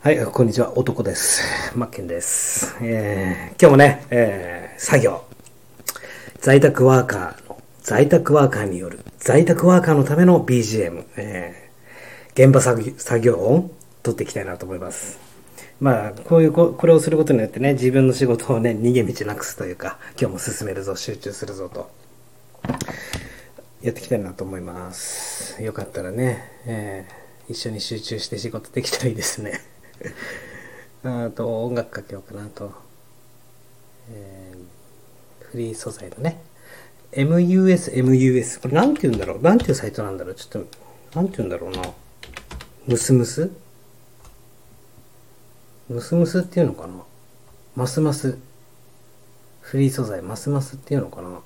はい、こんにちは。男です。マッケンです。えー、今日もね、えー、作業。在宅ワーカーの、在宅ワーカーによる、在宅ワーカーのための BGM、えー、現場作業作業音、取っていきたいなと思います。まあ、こういうこ、これをすることによってね、自分の仕事をね、逃げ道なくすというか、今日も進めるぞ、集中するぞと、やっていきたいなと思います。よかったらね、えー、一緒に集中して仕事できたらいいですね。あと、音楽かけようかなと。えー、フリー素材のね。MUS、MUS。これなんて言うんだろう？なんていうサイトなんだろう？ちょっと、なんて言うんだろうな。ムスムス？ムスムスっていうのかな？ますます。フリー素材、ますますっていうのかな？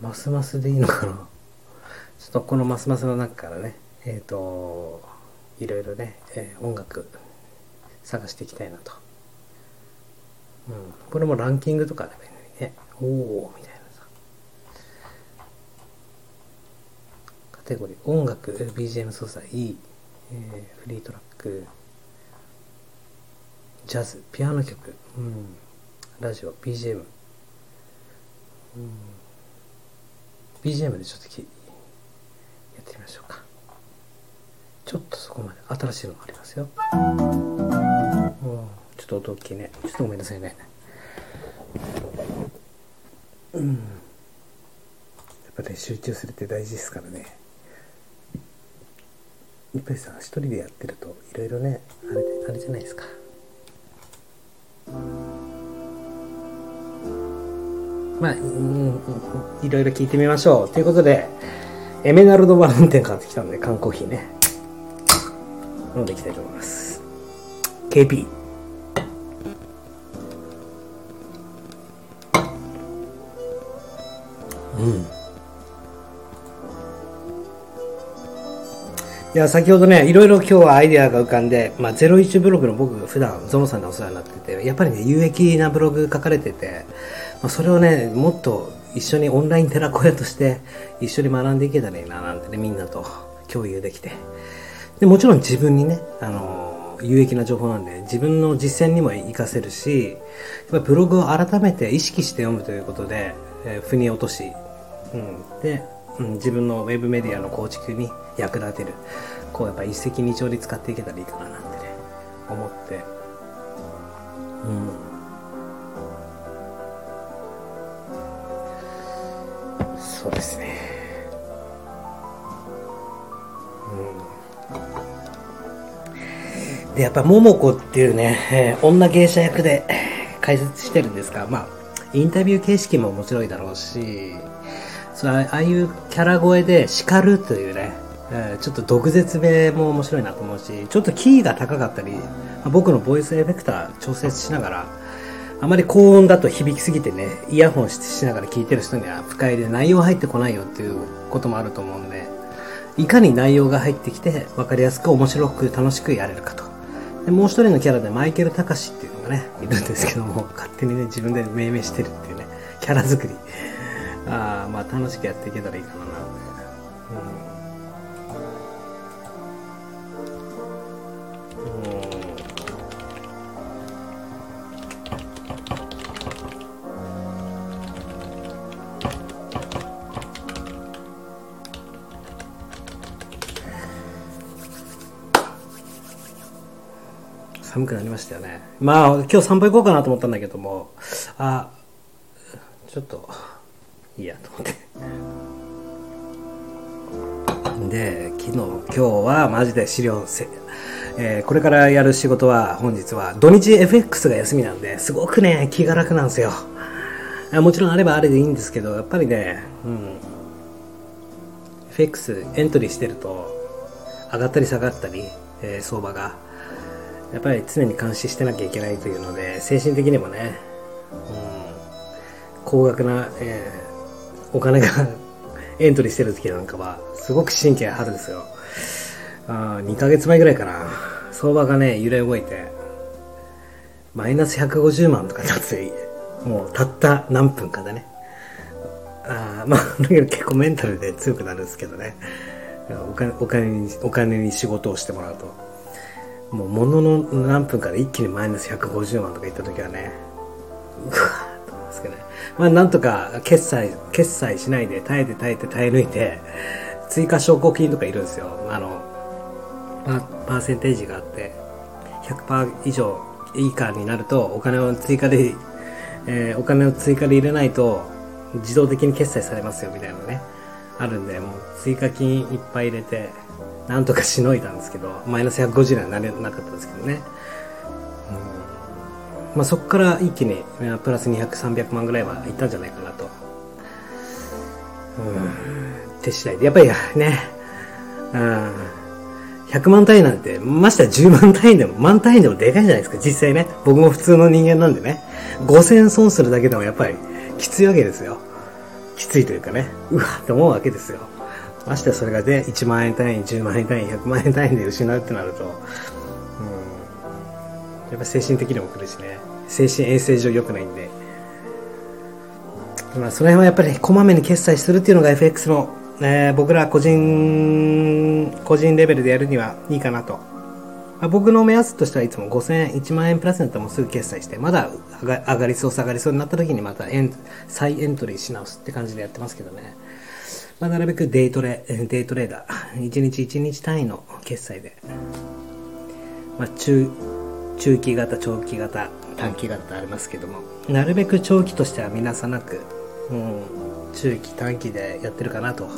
ますますでいいのかな？ちょっとこのますますの中からね、えっ、ー、と、いろいろね、えー、音楽探していきたいなと。うん。これもランキングとかでもいいのにね。おおみたいなさ。カテゴリー、音楽、BGM 素材、えー、フリートラック、ジャズ、ピアノ曲、うん、ラジオ、BGM、うん、BGM でちょっときやってみましょうか。ちょっとそこまで新しいのがありますよ。ちょっと音大きいね。ちょっとごめんなさいね。うん。やっぱ、ね、集中するって大事ですからね。やっぱりさ、一人でやってると、いろいろね、あれ、あれじゃないですか。まあ、いろいろ聞いてみましょう。ということで、エメナルドマウンテン買ってきたんで、缶コーヒーね。飲んでいきたいと思います。KP。うん。いや、先ほどね、いろいろ今日はアイデアが浮かんで、まあ、01ブログの僕が普段ゾノさんにお世話になってて、やっぱりね、有益なブログ書かれてて、まあ、それをね、もっと一緒にオンライン寺子屋として一緒に学んでいけたらいいななんてね、みんなと共有できて。で、もちろん自分にね、あの、有益な情報なんで、自分の実践にも活かせるし、やっぱブログを改めて意識して読むということで、えー、腑に落とし、で、うん、自分のウェブメディアの構築に役立てる。こうやっぱ一石二鳥で使っていけたらいいかななんてね、思って。うん。そうですね。うん。で、やっぱ、桃子っていうね、えー、女芸者役で解説してるんですが、まあ、インタビュー形式も面白いだろうし、そああいうキャラ声で叱るというね、えー、ちょっと毒舌めも面白いなと思うし、ちょっとキーが高かったり、僕のボイスエフェクター調節しながら、あまり高音だと響きすぎてね、イヤホンしながら聞いてる人には不快で内容入ってこないよっていうこともあると思うんで、いかに内容が入ってきて分かりやすく面白く楽しくやれるかと。でもう一人のキャラでマイケル・タカシっていうのがね、いるんですけども、勝手にね、自分で命名してるっていうね、キャラ作り。ああ、まあ楽しくやっていけたらいいかななんて。うん寒くなりましたよね。まあ、今日散歩行こうかなと思ったんだけども、あ、ちょっと、いやと思って。で、昨日、今日はマジで資料せ、えー、これからやる仕事は本日は土日 FX が休みなんで、すごくね、気が楽なんですよ。もちろんあればあれでいいんですけど、やっぱりね、うん、FX エントリーしてると、上がったり下がったり、えー、相場が、やっぱり常に監視してなきゃいけないというので、精神的にもね、うん、高額な、えー、お金がエントリーしてる時なんかは、すごく神経張るんですよ。あ2ヶ月前ぐらいかな。相場がね、揺れ動いて、マイナス150万とかなって、もうたった何分かでね。あまあ、だけど結構メンタルで強くなるんですけどね。お金お金に、お金に仕事をしてもらうと。もうものの何分かで一気にマイナス150万とかいった時はねうわまあなんとか決済決済しないで耐えて耐えて耐え抜いて追加証拠金とかいるんですよ。あのパパーセンテージがあって100%以上以下になるとお金を追加で、えー、お金を追加で入れないと自動的に決済されますよみたいなねあるんでもう追加金いっぱい入れてなんとかしのいだんですけどマイナス150にはなれなかったですけどね、まあ、そこから一気にプラス200300万ぐらいはいったんじゃないかなとうん手次第でやっぱりねうん100万単位なんて、ましては10万単位でも、万単位でもでかいじゃないですか、実際ね。僕も普通の人間なんでね。5000損するだけでもやっぱりきついわけですよ。きついというかね、うわって思うわけですよ。ましてはそれがで、1万円単位、10万円単位、100万円単位で失うってなると、やっぱ精神的にも来るしね、精神衛生上良くないんで。まあ、その辺はやっぱりこまめに決済するっていうのが FX のえー、僕ら個人、個人レベルでやるにはいいかなと。まあ、僕の目安としてはいつも5000円、1万円プラスになったらもうすぐ決済して、まだ上がりそう、下がりそうになった時にまたエン再エントリーし直すって感じでやってますけどね。まあ、なるべくデイトレ、デイトレーダー、1日1日単位の決済で、まあ、中、中期型、長期型、短期型とありますけども、なるべく長期としては見なさなく、うん、中期短期でやってるかなと。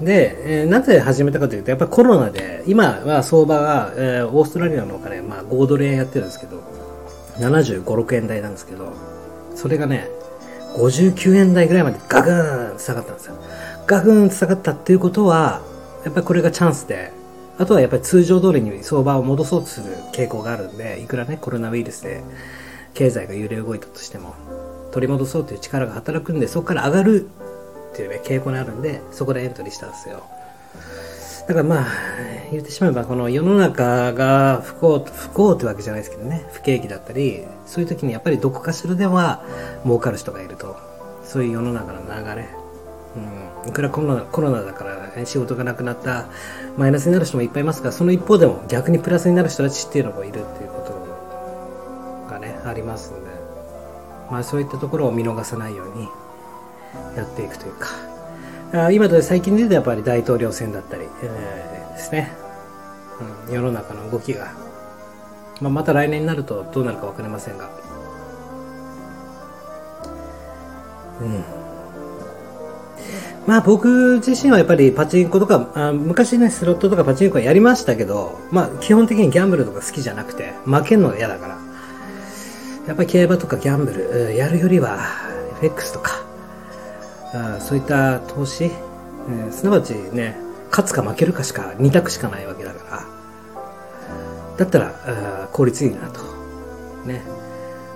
で、えー、なぜ始めたかというと、やっぱりコロナで、今は相場が、えー、オーストラリアのお金、まあ5ドル円やってるんですけど、75、6円台なんですけど、それがね、59円台ぐらいまでガクーン下がったんですよ。ガクーン下がったっていうことは、やっぱりこれがチャンスで、あとはやっぱり通常通りに相場を戻そうとする傾向があるんで、いくらね、コロナウイルスで経済が揺れ動いたとしても、取り戻そうという力が働くんでそこから上がるっていうね傾向にあるんでそこでエントリーしたんですよ。だからまあ言ってしまえばこの世の中が不幸不幸ってわけじゃないですけどね不景気だったりそういう時にやっぱりどこかしらでは儲かる人がいると。そういう世の中の流れ。うん、いくらコロナコロナだから、仕事がなくなったマイナスになる人もいっぱいいますがその一方でも逆にプラスになる人たちっていうのもいるっていうことがねありますんで。まあ、そういったところを見逃さないようにやっていくというか。今で最近で言うとやっぱり大統領選だったり、えー、ですね、うん、世の中の動きが、まあ、また来年になるとどうなるか分かりませんが。うん。まあ僕自身はやっぱりパチンコとか、あ昔ね、スロットとかパチンコはやりましたけど、まあ基本的にギャンブルとか好きじゃなくて、負けるのが嫌だから。やっぱり競馬とかギャンブルやるよりは FX とかそういった投資すなわちね勝つか負けるかしか2択しかないわけだから。だったら効率いいなと。ね。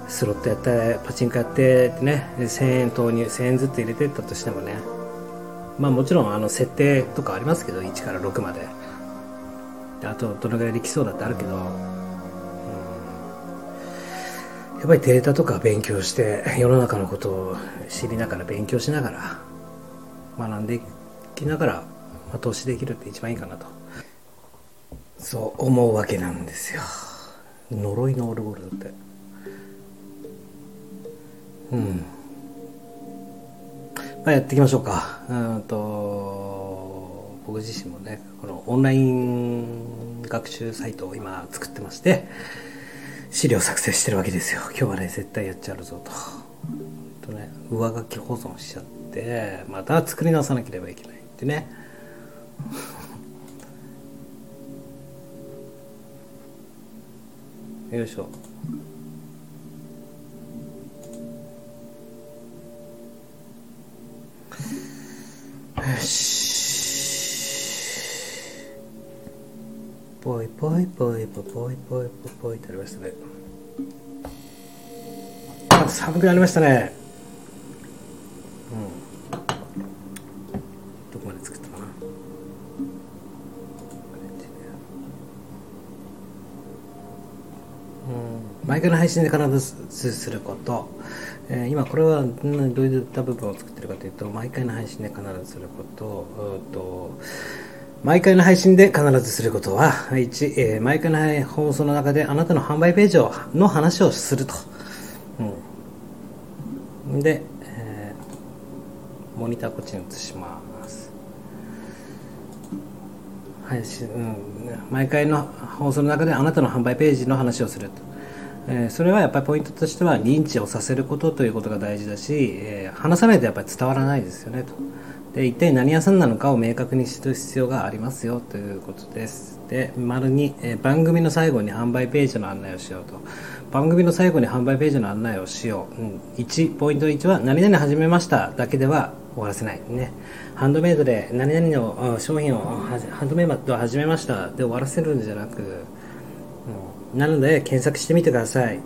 スロットやってパチンコやってってね1000円投入1000円ずつ入れてったとしてもね。まあもちろんあの設定とかありますけど1から6まで。あとどのぐらいできそうだってあるけど。やっぱりデータとか勉強して世の中のことを知りながら勉強しながら学んでいきながら、まあ、投資できるって一番いいかなと。そう思うわけなんですよ。呪いのオルゴールだって。うん。まあやっていきましょうか。うんと僕自身もねこのオンライン学習サイトを今作ってまして資料作成してるわけですよ。今日はね絶対やっちゃうぞと。とね上書き保存しちゃってまた作り直さなければいけないってね。よいしょ。しぽいぽいぽいぽいぽいぽいぽいってありましたねあ寒くなりましたねうんどこまで作ったかなうん毎回の配信で必ずすること、えー、今これはどういった部分を作ってるかというと毎回の配信で必ずすることと毎回の配信で必ずすることは、1、えー、毎回の放送の中であなたの販売ページをの話をすると。うん、で、えー、モニターこっちに移します。配信、うん、毎回の放送の中であなたの販売ページの話をすると。えー、それはやっぱりポイントとしては認知をさせることということが大事だし、えー、話さないとやっぱり伝わらないですよねと。で一体何屋さんなのかを明確にする必要がありますよということです。で丸に、え番組の最後に販売ページの案内をしようと。番組の最後に販売ページの案内をしよう、うん、1ポイント。1は何々始めましただけでは終わらせない。ね。ハンドメイドで何々の商品をハンドメイドを始めましたで終わらせるんじゃなく、なので検索してみてください、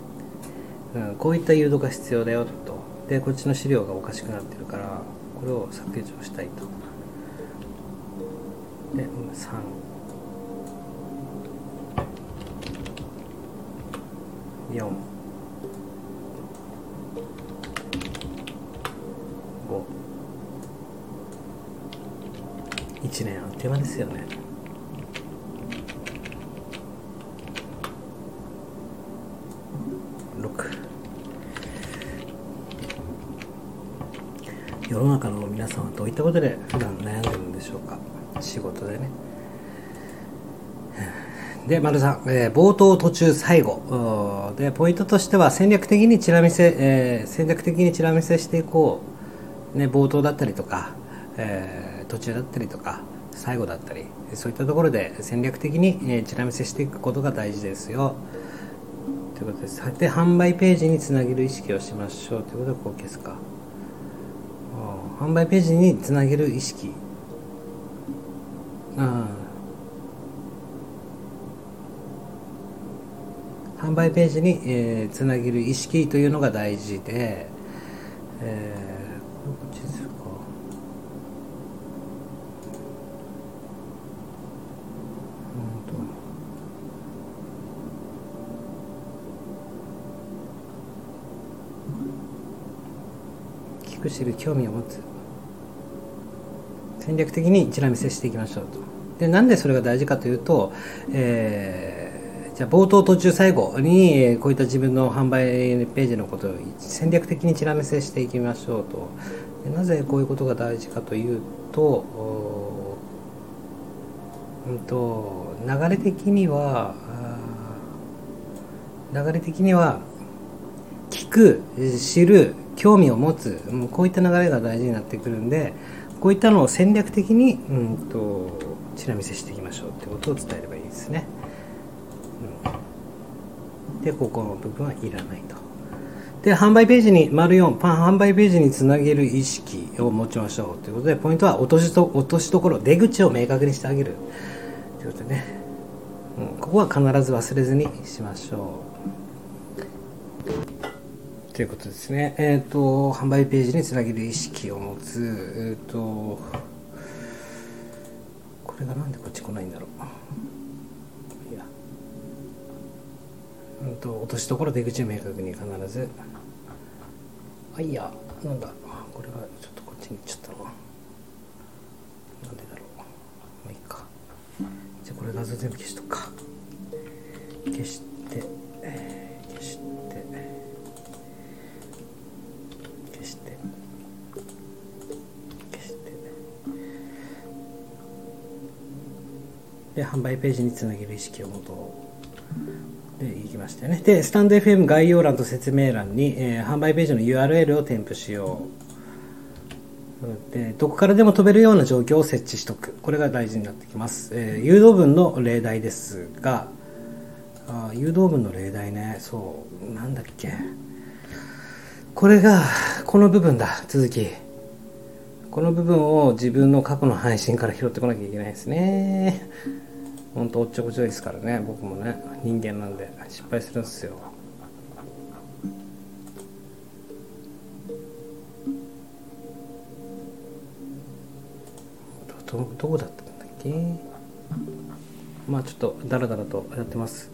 うん、こういった誘導が必要だよと。でこっちの資料がおかしくなってるからこれを削除したいと。で3 4 5 1年あっという間ですよね。世の中の皆さんはどういったことで普段悩んでるんでしょうか？仕事でねで、丸さん、えー、冒頭、途中、最後。で、ポイントとしては戦略的にチラ見せ、えー、戦略的にチラ見せしていこう。ね、冒頭だったりとか、えー、途中だったりとか、最後だったり、そういったところで戦略的に、えー、チラ見せしていくことが大事ですよ。ということです。で、販売ページにつなげる意識をしましょう。ということで、こう消すか。販売ページにつなげる意識。あ販売ページに、えー、つなげる意識というのが大事で、えーく知る興味を持つ。戦略的にチラ見せしていきましょうと。でなんでそれが大事かというと、えー、じゃあ冒頭途中最後にこういった自分の販売ページのことを戦略的にチラ見せしていきましょうと。でなぜこういうことが大事かというと,、うんと流れ的には流れ的には聞く知る興味を持つこういった流れが大事になってくるんでこういったのを戦略的に、うんと、チラ見せしていきましょうってことを伝えればいいですね、うん、でここの部分はいらないと。で販売ページに丸4パン販売ページにつなげる意識を持ちましょうということでポイントは落としと落としどころ出口を明確にしてあげるということでね、うん、ここは必ず忘れずにしましょう。ということですね。えっ、ー、と、販売ページにつなげる意識を持つ、えっ、ー、と、これがなんでこっち来ないんだろう。いや。うんと、落としどころ出口を明確に必ず。あ、いや、なんだ。これがちょっとこっちに行っちゃったな。なんでだろう。まあいいか。じゃあこれ画像全部消しとくか。消して、えー、で販売ページにつなげる意識を持と。でいきましたよね。でスタンド FM 概要欄と説明欄に、えー、販売ページの URL を添付しよう。でどこからでも飛べるような状況を設置しとく。これが大事になってきます、えー、誘導文の例題ですが。あ誘導文の例題ね。そうなんだっけ。これがこの部分だ。続き。この部分を自分の過去の配信から拾ってこなきゃいけないですね。ほんとおっちょこちょいですからね。僕もね人間なんで失敗するんですよ。どどこだったんだっけ？まあちょっとダラダラとやってます。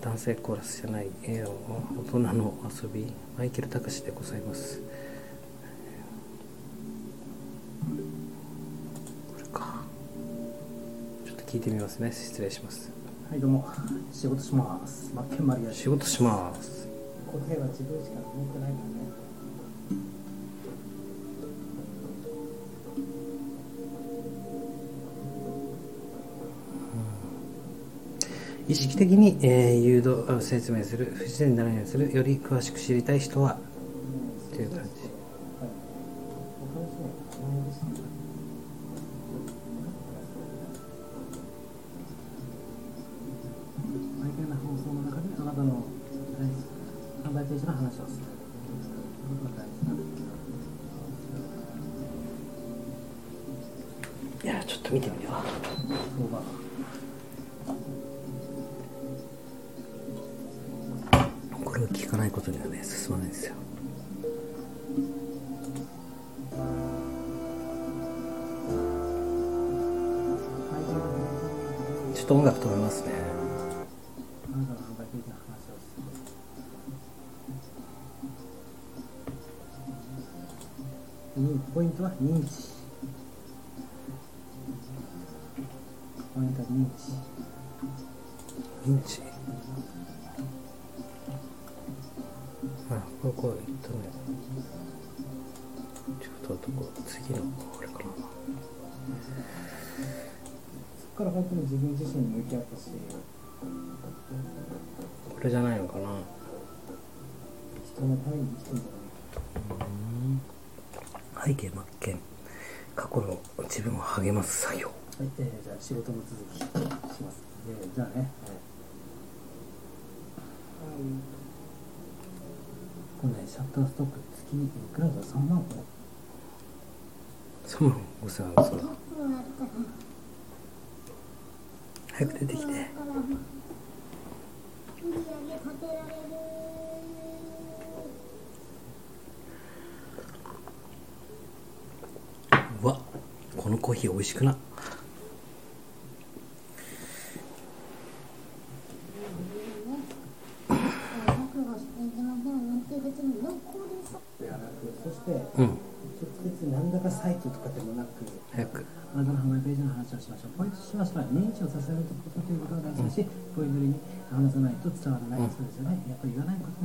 男性コーラスじゃない、えー、大人の遊び。マイケル隆でございますこれか聞いてみますね。失礼します。はい、どうも、仕事します。マッケンマリア仕事します。答えは自分しか持ってないからね。意識的に、えー誘導あ説明する不自然にならないようにするより詳しく知りたい人は仕事の続きします。じゃあね、えーこれね、シャッターストック月い。くらだ ?3 万これ。そのお世話のそう早く出てきてうわこのコーヒー美味しくな覚悟していきましょうねって別に濃厚ですではなく、そして、うん直接何らかサイトとかでもなく、早く。あなたの販売ページの話をしましょう。ポイントとしましては、認知をさせることということが大事だし、ポイントに話さないと伝わらない、うん。そうですよね。やっぱり言わないこと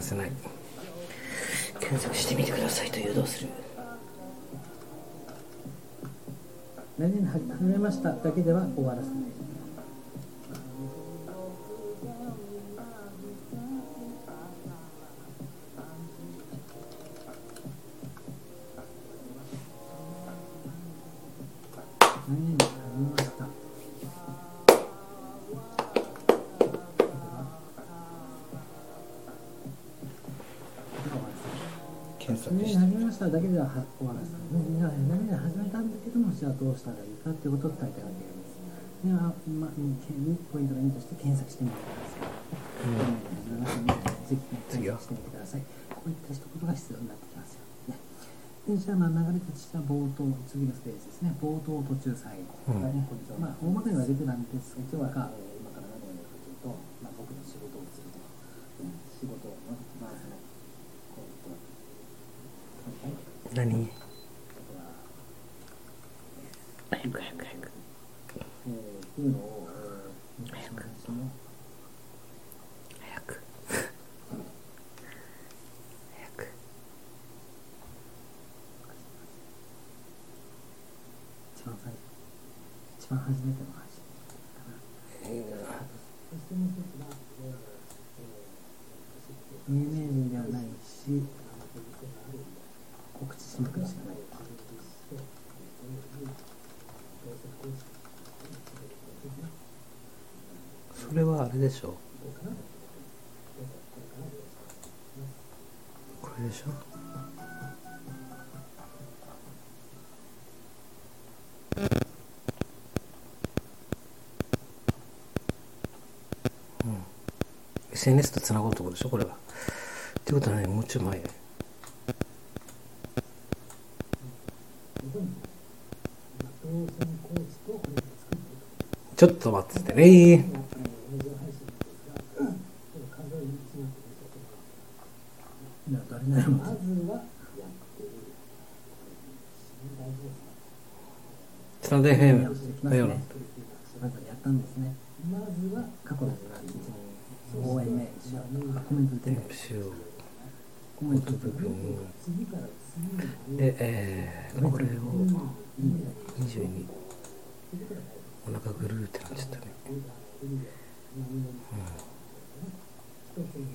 せない検索してみてくださいと誘導する何々始めましただけでは終わらせない。何々検索何して々始めましただけでは終わらせない。何々何々始めたん。だけども、じゃあどうしたらいいかっていうことを伝えてあげるん。です。では、まあ、ポイントの2として検索してみてください。うん。ぜひね、検索してみてください。こういった一言が必要になってきますよ。ね、でじゃあ、まあ、流れとしては冒頭、次のステージですね。冒頭、途中、最後。うん。ね、こまあ、大まかには出てないん。ですが、今日は、え今から何をやるかというと、まあ、僕の仕事をするとか、仕事を、まあ、その、こういった、はい、何あとは、早く早く早くえー、っていうのを、えー、昔の話の、早く早く一番最初、一番初めての話かな。そしてもう一つが、えー有名人ではないし、告知しなくしかない。それはあれでしょこれでしょ SNS とつなごうとことでしょこれは。ってことはねもうちょい前。ちょっと待っててねいや誰なのスタンド FM だよななんかやったんですね。まずは過去の応援メール、コメントでコメント部分で、えー、これを22お腹ぐるーってなっちゃったね、う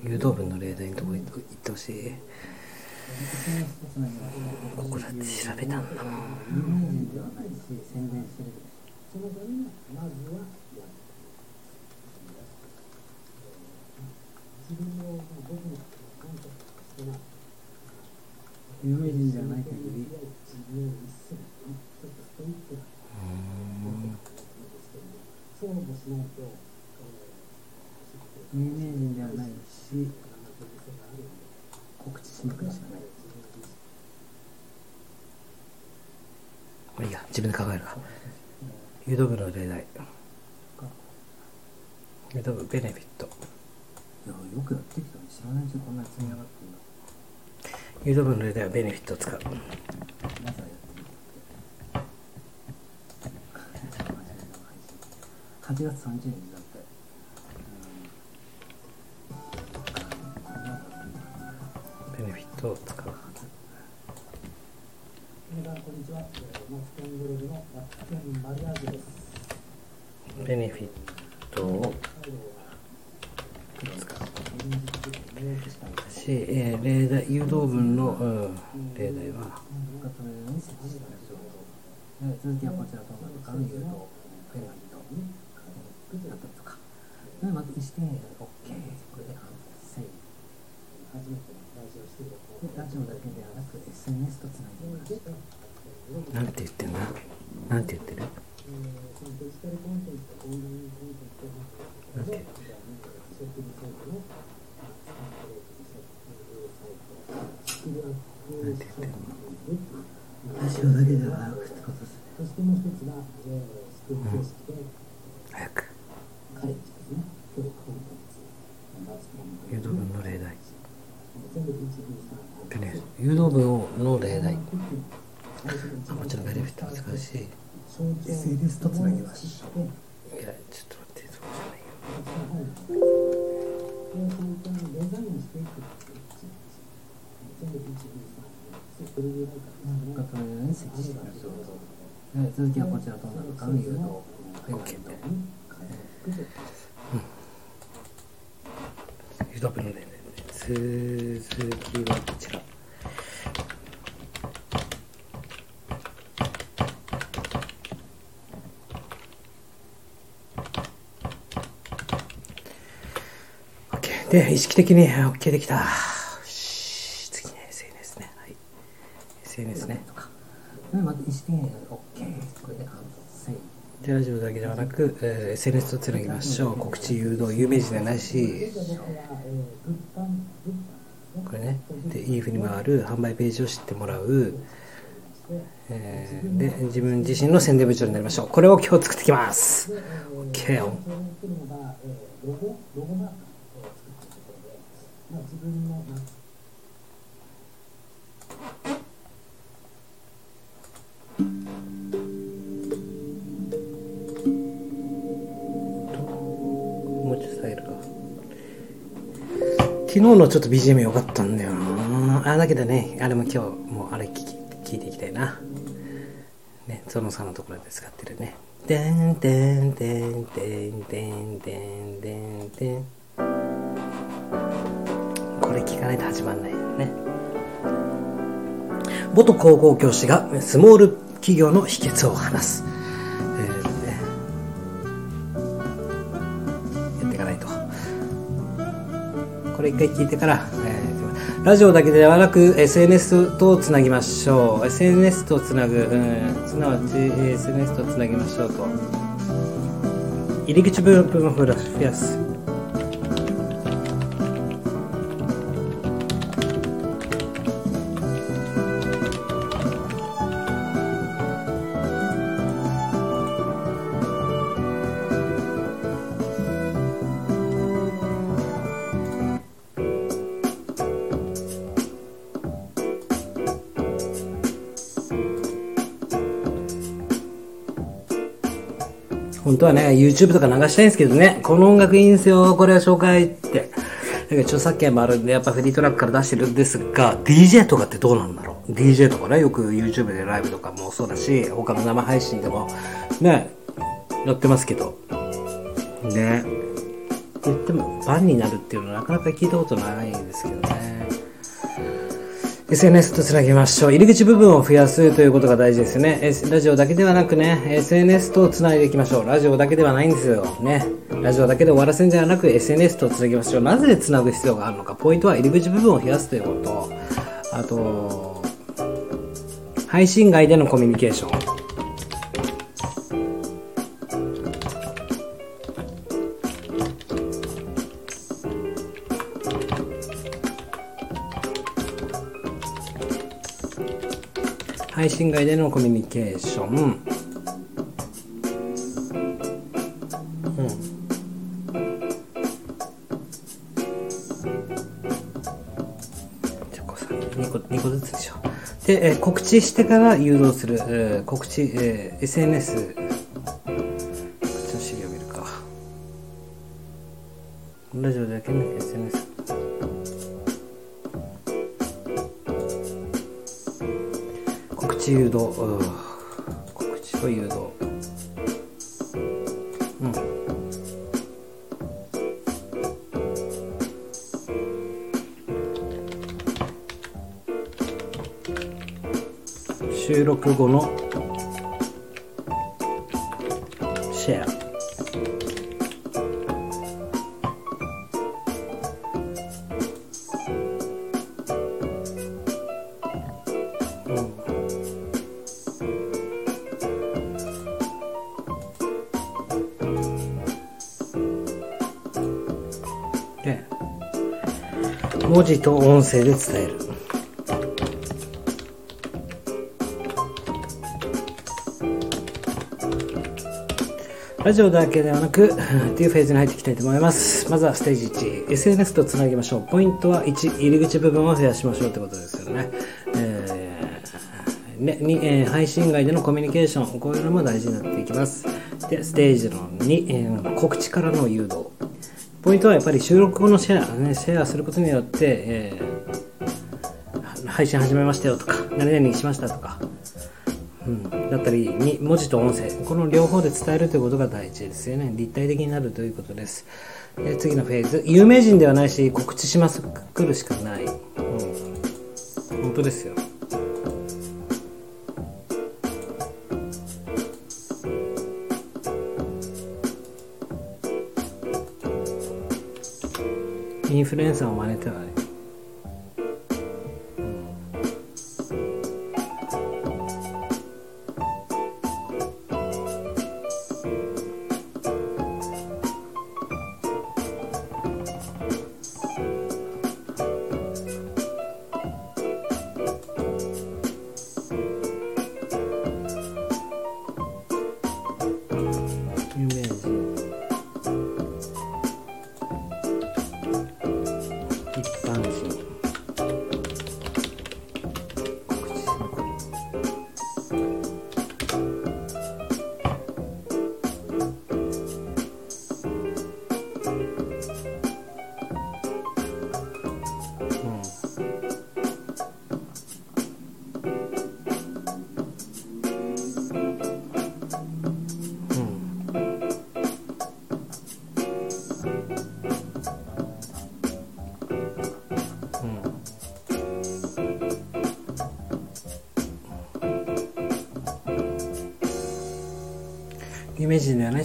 ん、誘導文の例題のとこ行ってほしい。ここだって調べたんだもん。そのためにはまずは自分の僕の感謝としては有名人ではない限り有名人ではないし告知しにくいしかないまあいい。や自分で考えるか誘導文の例題誘導文ベネフィットいやよくやってきたね知らないうちにこんなに積み上がってるんだ誘導文の例ではベネフィットを使う。8月30日だって。ベネフィットを使う。ベネフィットを。えー、例題誘導文の、うん、例題は続きはこちらとなるかの言うとフェラリとだったりとかでまず意思決定で OK これで完成初めてラジオしてるラジオだけではなく SNS とつなぎましたなんて言ってんだなんて言ってる？todo で、意識的に OK できた。し次ね、SNS ね。はい。SNS ね。まず意識的に OK。これで完成。で、ラジオだけではなく、えー SNS とつなぎましょう。告知、誘導、有名人じゃないし、これね。で、いいふうに回る販売ページを知ってもらう。えーで、自分自身の宣伝部長になりましょう。これを今日作ってきます。OK と BGM 良かったんだよな。あ、だけどね、あれも今日、もうあれ聞き聞いていきたいな。ね、ゾノさんのところで使ってるね。てんてんてんてんてんてんてんてん。これ聞かないと始まんないよね。元高校教師がスモール企業の秘訣を話す。れ一回聞いてから、えーラジオだけではなく SNS とつなぎましょう。SNS とつなぐ、うん、すなわち SNS とつなぎましょうと。入り口分分を増やす。はね、YouTube とか流したいんですけどね、この音楽いいんですよ、これは紹介って。だけど著作権もあるんで、やっぱフリートラックから出してるんですが、DJ とかってどうなんだろう ?DJ とかね、よく YouTube でライブとかもそうだし、他の生配信でも、ね、やってますけど。ね。言っても、バンになるっていうのはなかなか聞いたことないんですけどね。SNS とつなぎましょう。入り口部分を増やすということが大事ですよね。ラジオだけではなくね、SNS とつないでいきましょう。ラジオだけではないんですよ。ね。ラジオだけで終わらせるんじゃなく、SNS とつなぎましょう。なぜつなぐ必要があるのか。ポイントは入り口部分を増やすということ。あと、配信外でのコミュニケーション。配信外でのコミュニケーション。うん。じゃあこうさ2個 ,2 個ずつでしょ。で、えー告知してから誘導する、えー告知、えー SNS。字と音声で伝える。ラジオだけではなくっていうフェーズに入っていきたいと思います。まずはステージ1 SNS とつなぎましょう。ポイントは1入り口部分を増やしましょうってことですよね、えーねにえー配信外でのコミュニケーションこういうのも大事になっていきます。でステージの2、えー告知からの誘導。ポイントはやっぱり収録後のシェア、ね、シェアすることによって、えー配信始めましたよとか、何々しましたとか、うん、だったりに文字と音声、この両方で伝えるということが大事ですよね。立体的になるということです。で次のフェーズ、有名人ではないし、告知しますくるしかない。うん、本当ですよ。インフルエンサーを真似てはね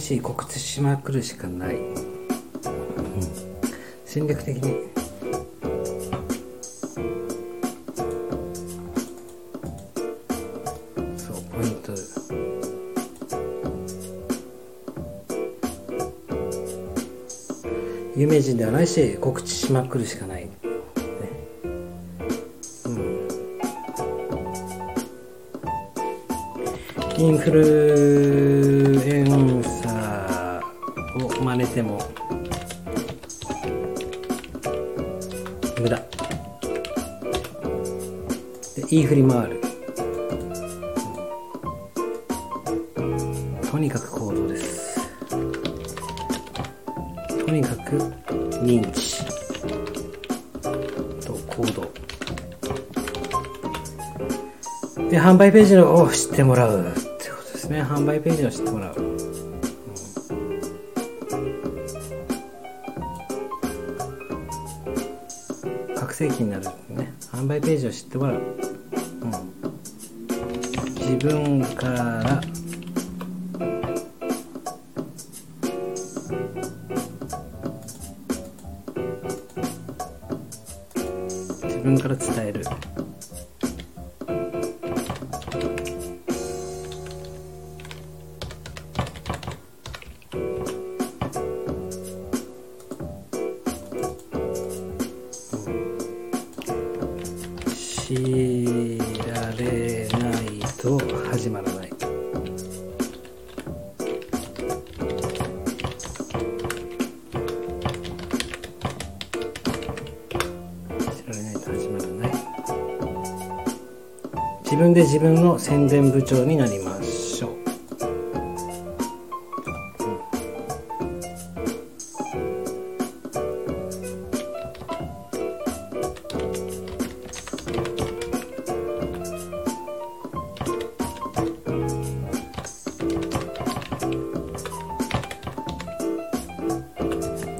し告知しまくるしかない、うん、戦略的に。そうポイント。有名人ではないし告知しまくるしかない、ね。うん、インフルエンサー真似ても。無駄。で言い振り回る、とにかく行動です。とにかく認知。と行動。で販売ページを知ってもらうってことですね。販売ページを知ってもらう、うん、拡声器になるね。販売ページを知ってもらう、分の宣伝部長になりましょう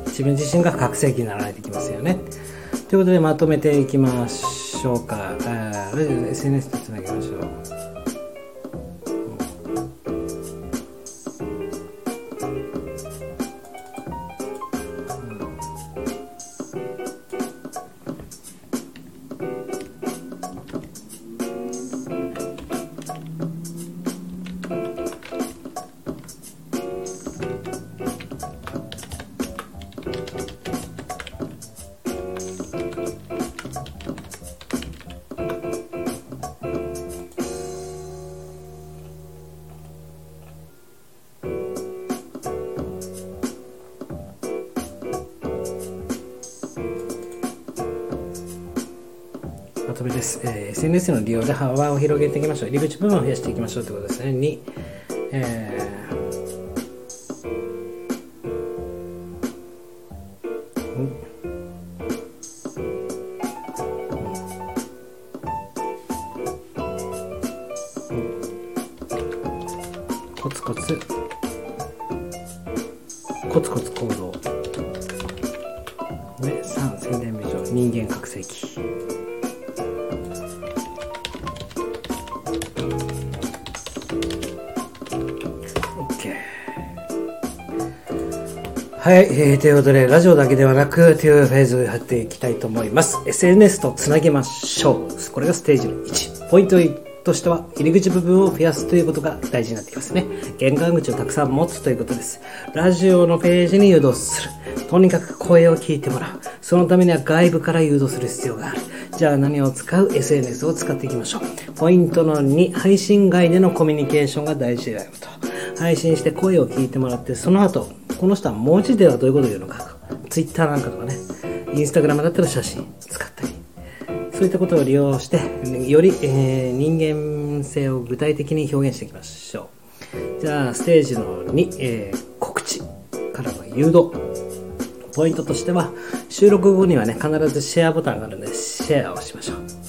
自分自身が覚醒器にならないといけませんよね。ということでまとめていきましょうか。SNS とつな利用で幅を広げていきましょう。入り口部分を増やしていきましょうということですね。2、えーえー、ということで、ラジオだけではなく、というフェーズをやっていきたいと思います。SNS とつなげましょう。これがステージの1。ポイントとしては、入り口部分を増やすということが大事になってきますね。玄関口をたくさん持つということです。ラジオのページに誘導する。とにかく声を聞いてもらう。そのためには外部から誘導する必要がある。じゃあ何を使う ?SNS を使っていきましょう。ポイントの2、配信外でのコミュニケーションが大事だよと。配信して声を聞いてもらって、その後、この人は文字ではどういうことを言うのか。Twitter なんかとかね、Instagram だったら写真使ったり、そういったことを利用して、より、えー人間性を具体的に表現していきましょう。じゃあ、ステージの2、えー告知からの誘導。ポイントとしては、収録後にはね、必ずシェアボタンがあるので、シェアをしましょう。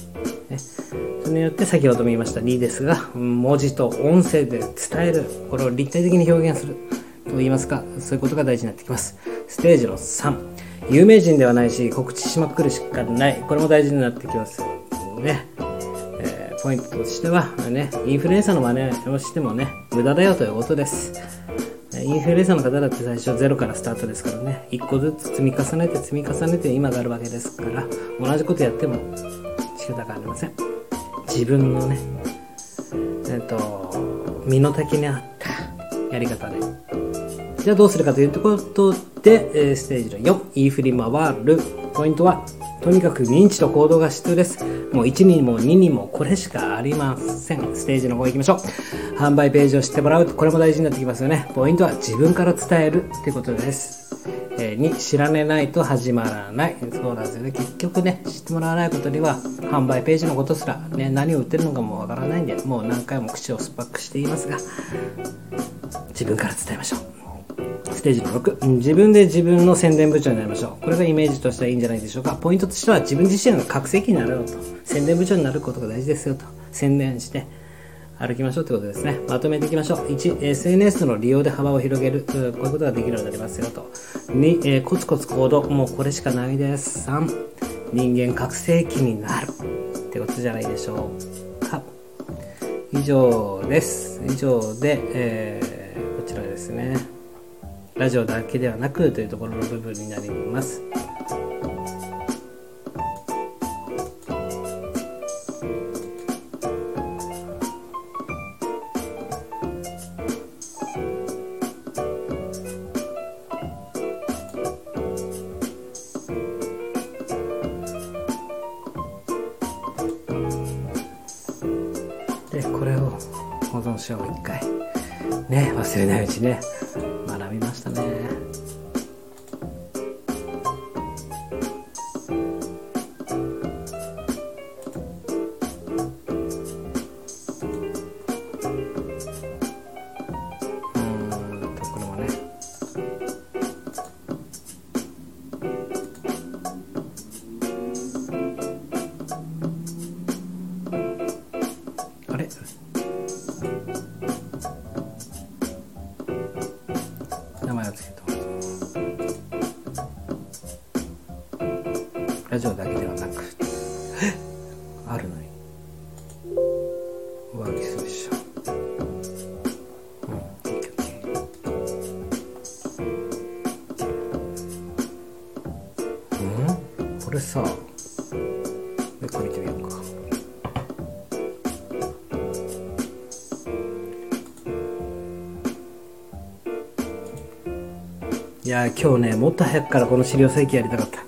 それによって先ほども言いました2ですが、文字と音声で伝える、これを立体的に表現すると言いますか、そういうことが大事になってきます。ステージの3、有名人ではないし、告知しまくるしかない。これも大事になってきますね。えーポイントとしては、ね、インフルエンサーの真似をしてもね、無駄だよということです。インフルエンサーの方だって最初ゼロからスタートですからね、一個ずつ積み重ねて積み重ねて今があるわけですから、同じことやっても仕方がありません。自分のね、えっ、と、身の丈に合ったやり方で。じゃあどうするかということで、えステージの4、言い振り回る。ポイントは、とにかく認知と行動が必要です。もう1にも2にもこれしかありません。ステージの方行きましょう。販売ページを知ってもらう。これも大事になってきますよね。ポイントは自分から伝えるってことです。えー、2、知られないと始まらない。そうなんですよね。結局ね、知ってもらわないことには、販売ページのことすら、ね、何を売ってるのかもわからないんで、もう何回も口を酸っぱくしていますが、自分から伝えましょう。ステージの6、自分で自分の宣伝部長になりましょう。これがイメージとしてはいいんじゃないでしょうか。ポイントとしては自分自身が覚醒器になろうと。宣伝部長になることが大事ですよと。宣伝して歩きましょうということですね。まとめていきましょう。1、SNS の利用で幅を広げる。こういうことができるようになりますよと。2、えーコツコツ行動。もうこれしかないです。3、人間覚醒器になる。ってことじゃないでしょうか。以上です。以上で、えーこちらですね。ラジオだけではなくというところの部分になります。ね、やー今日ねもっと早くからこの資料請求やりたかった。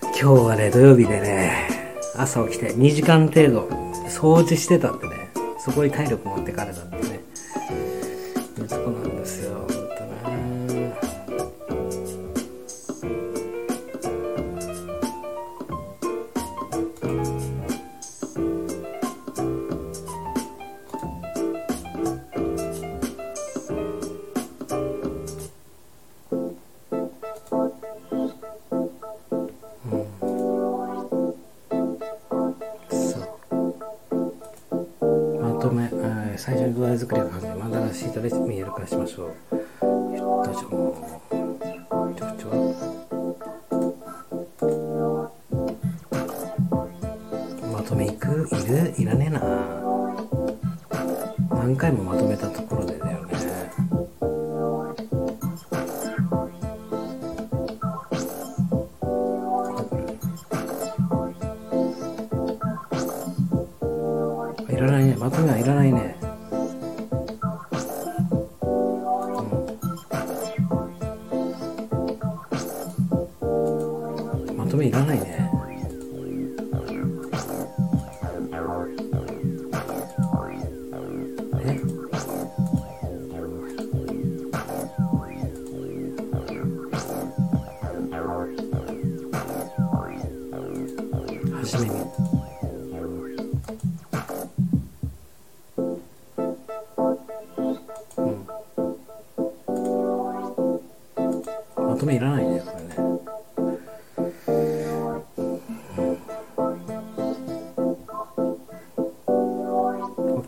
今日はね土曜日でね朝起きて2時間程度掃除してたんでねそこに体力持ってかれたんで。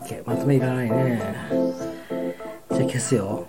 OK まとめいらないね。じゃあ消すよ。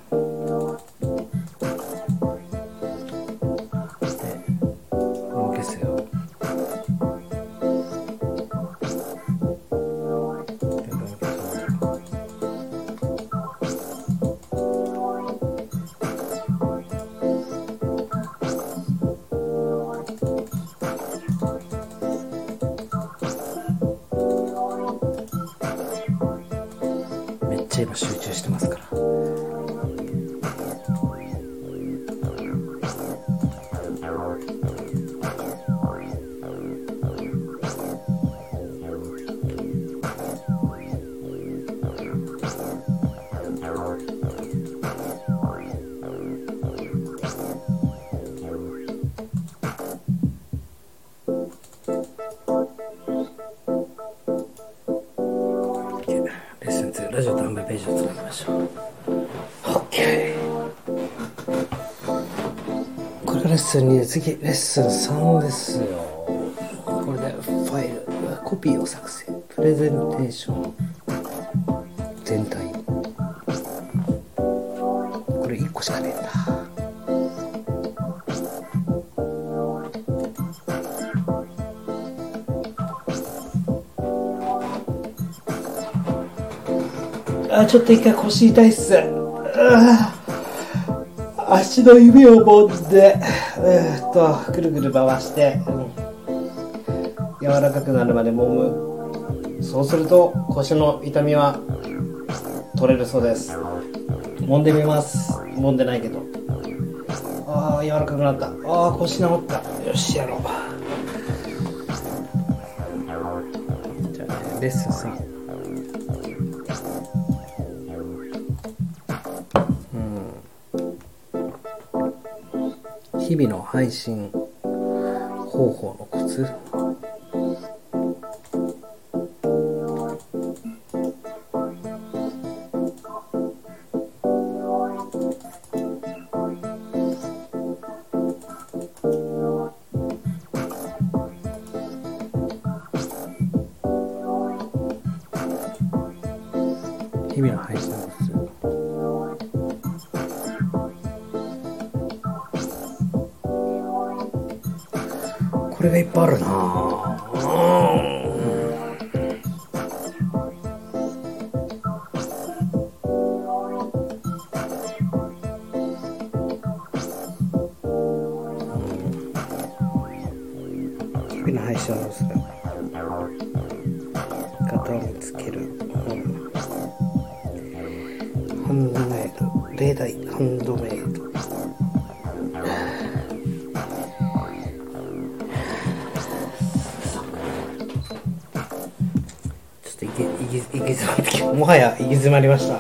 次レッスン3ですよ。これでファイルコピーを作成プレゼンテーション全体。これ1個しかねえんだ。あちょっと一回腰痛いっす。足の指を揉んで。とぐるぐる回して、うん柔らかくなるまで揉む。そうすると腰の痛みは取れるそうです。揉んでみます。揉んでないけど。ああ柔らかくなった。ああ腰治った。よしやろう。じゃあレッスン日々の配信方法のコツはや行き詰まりました。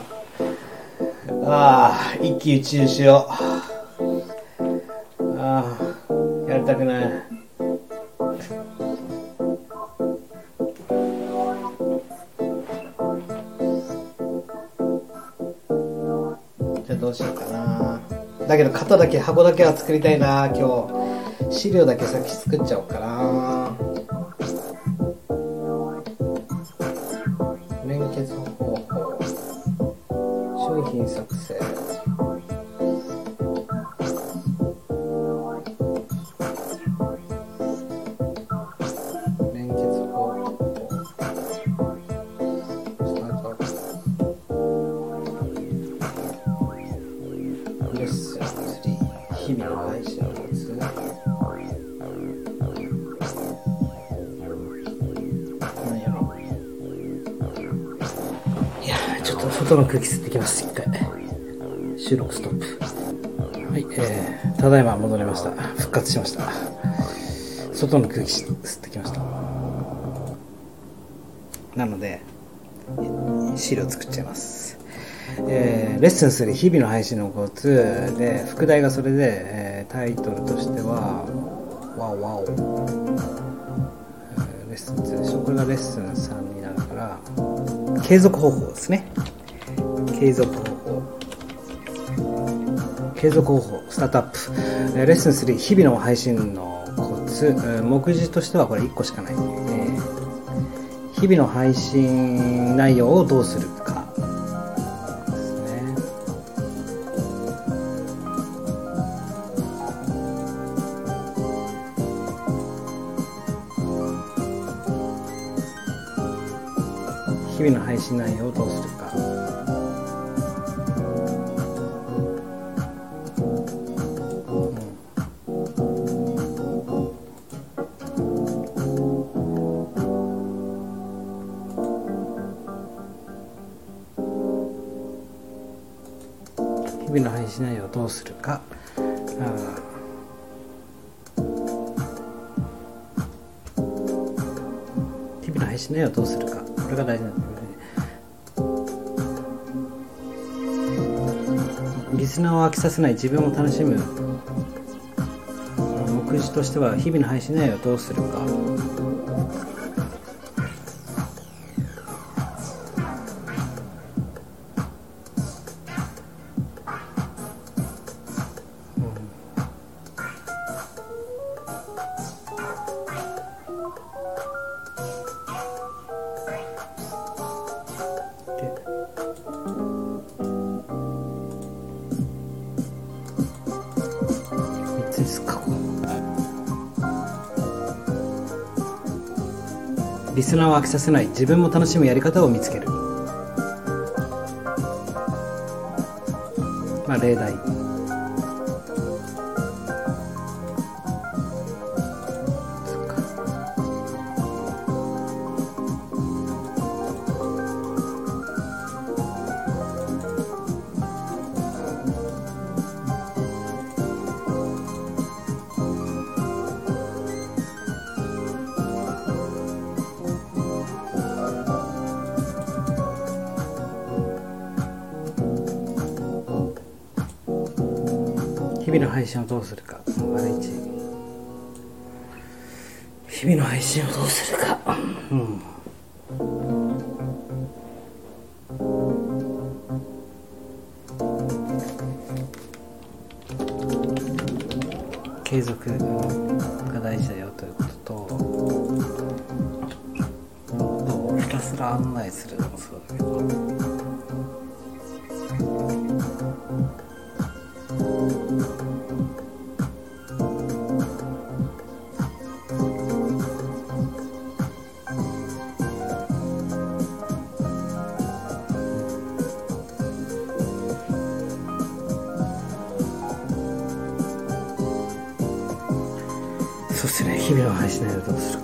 ああ、一喜一憂しよう。ああ、やりたくない。じゃあどうしようかな。だけど型だけ、箱だけは作りたいな、今日。資料だけ先作っちゃおうかな。商品作成。収録ストップ。はいえー、ただいま戻りました。復活しました。外の空気吸ってきました。なのでえ資料作っちゃいます。えーレッスンする日々の配信のコツ。で副題がそれで、えータイトルとしては「ワオワオ」レッスン2でしょこれがレッスン3になるから継続方法ですね。継続方法。継続方法スタートアップレッスン3日々の配信のコツ目次としてはこれ1個しかない、えー日々の配信内容をどうするか。ですね。日々の配信内容をどうするか。配信内容をどうするか。これが大事なんだよねリスナーを飽きさせない自分を楽しむ。目次としては日々の配信内容をどうするか。を飽きさせない自分も楽しむやり方を見つける、まあ、例題。しないとどうする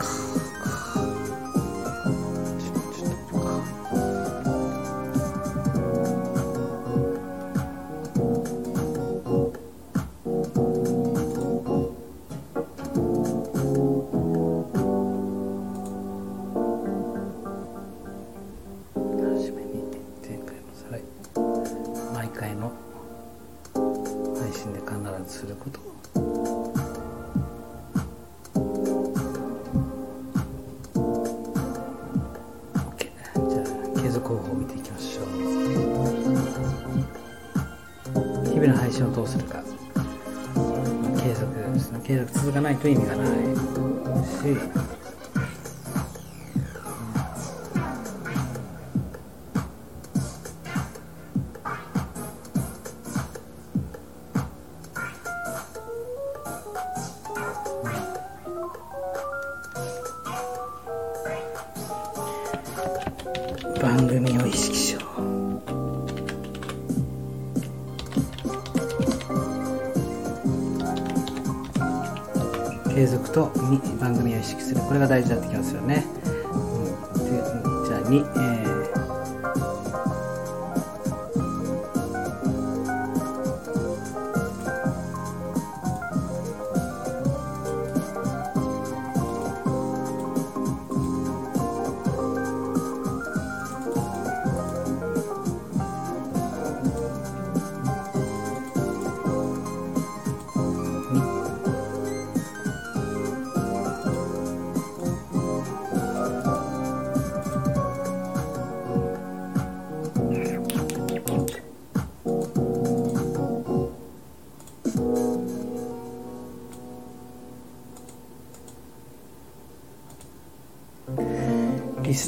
と意味がないし。意識するこれが大事になってきますよね。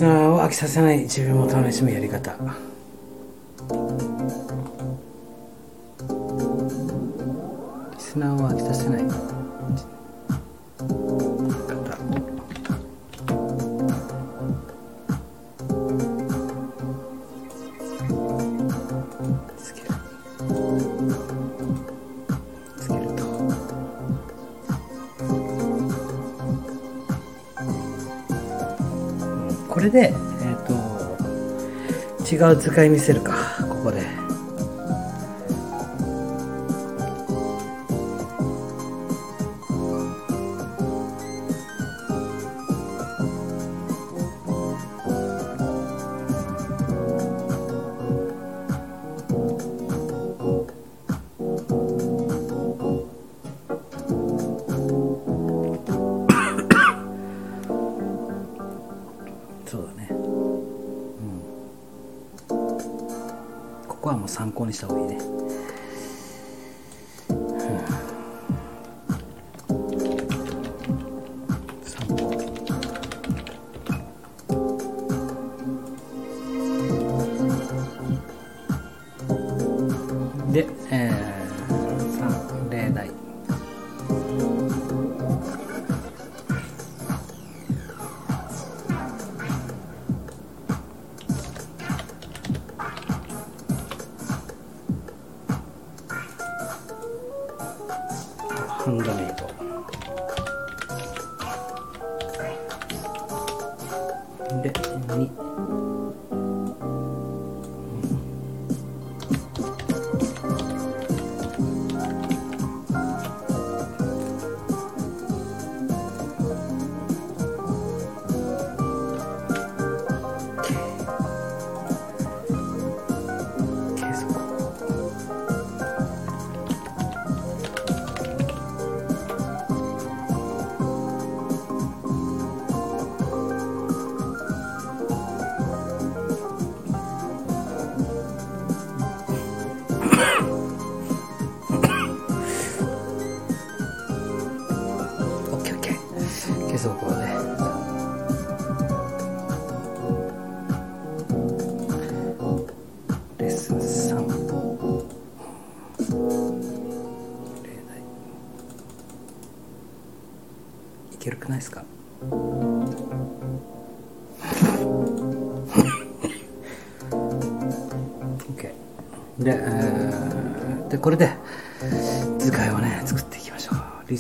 リナーを飽きさせない自分を楽しむやり方。画使い見せるか。で、え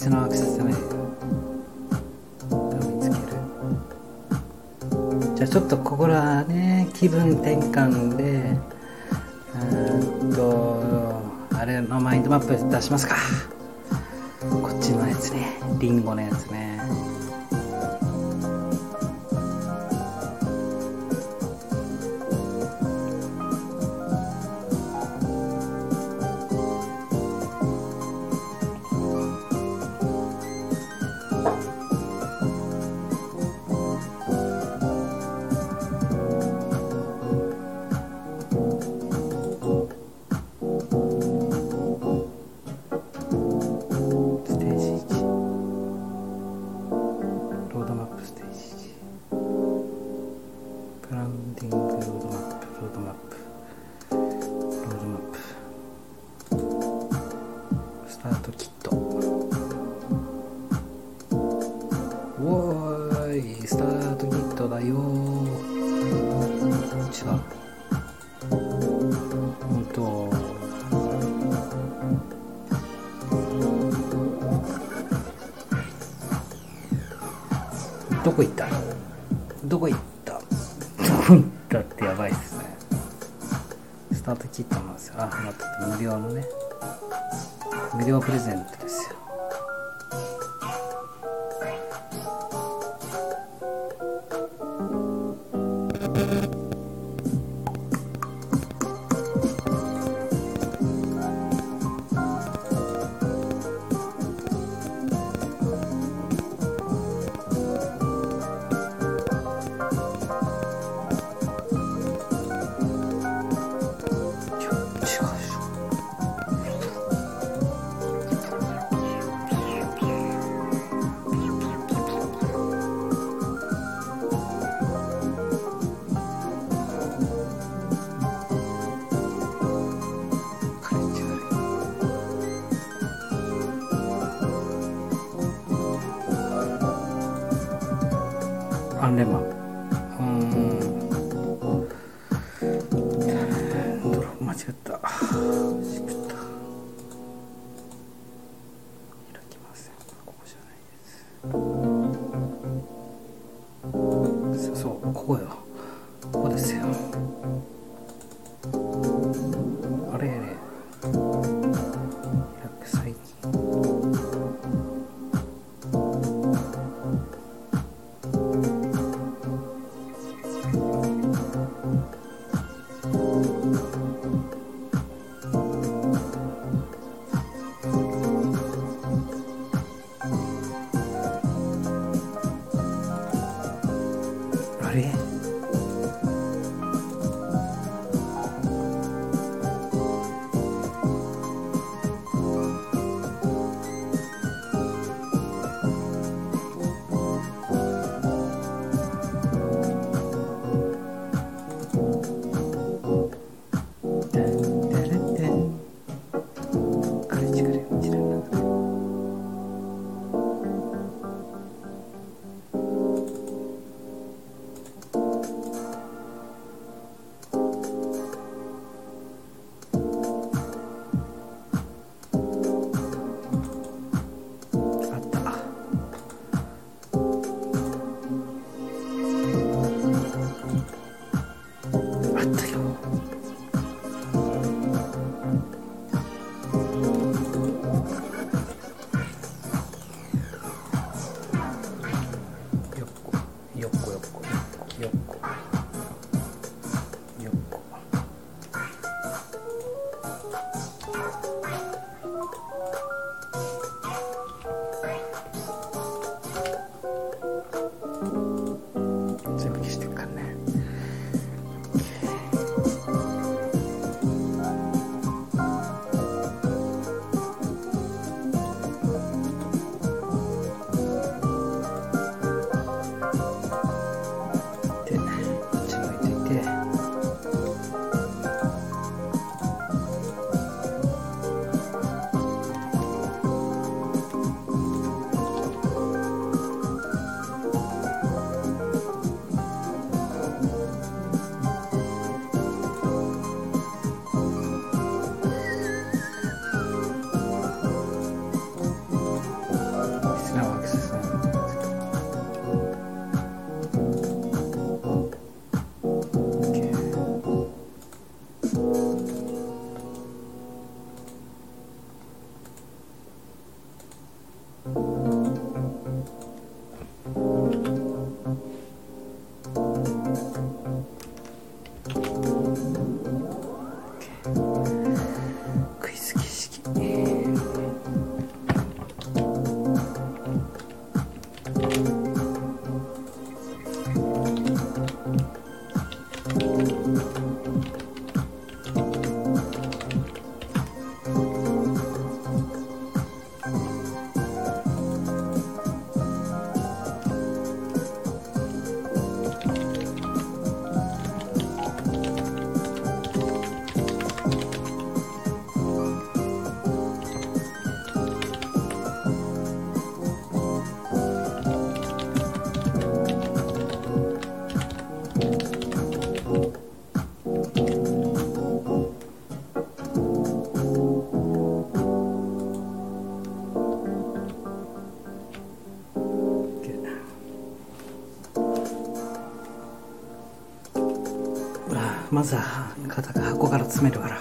スのアクセスじゃ見つける？じゃあちょっとここらね気分転換でうんとあれのマインドマップ出しますか。こっちのやつね。リンゴのやつね。problema. まずは肩が箱から詰めるから。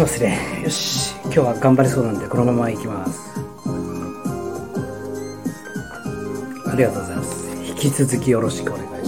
時間経ちますね。よし。今日は頑張れそうなんでこのまま行きます。ありがとうございます。引き続きよろしくお願いします。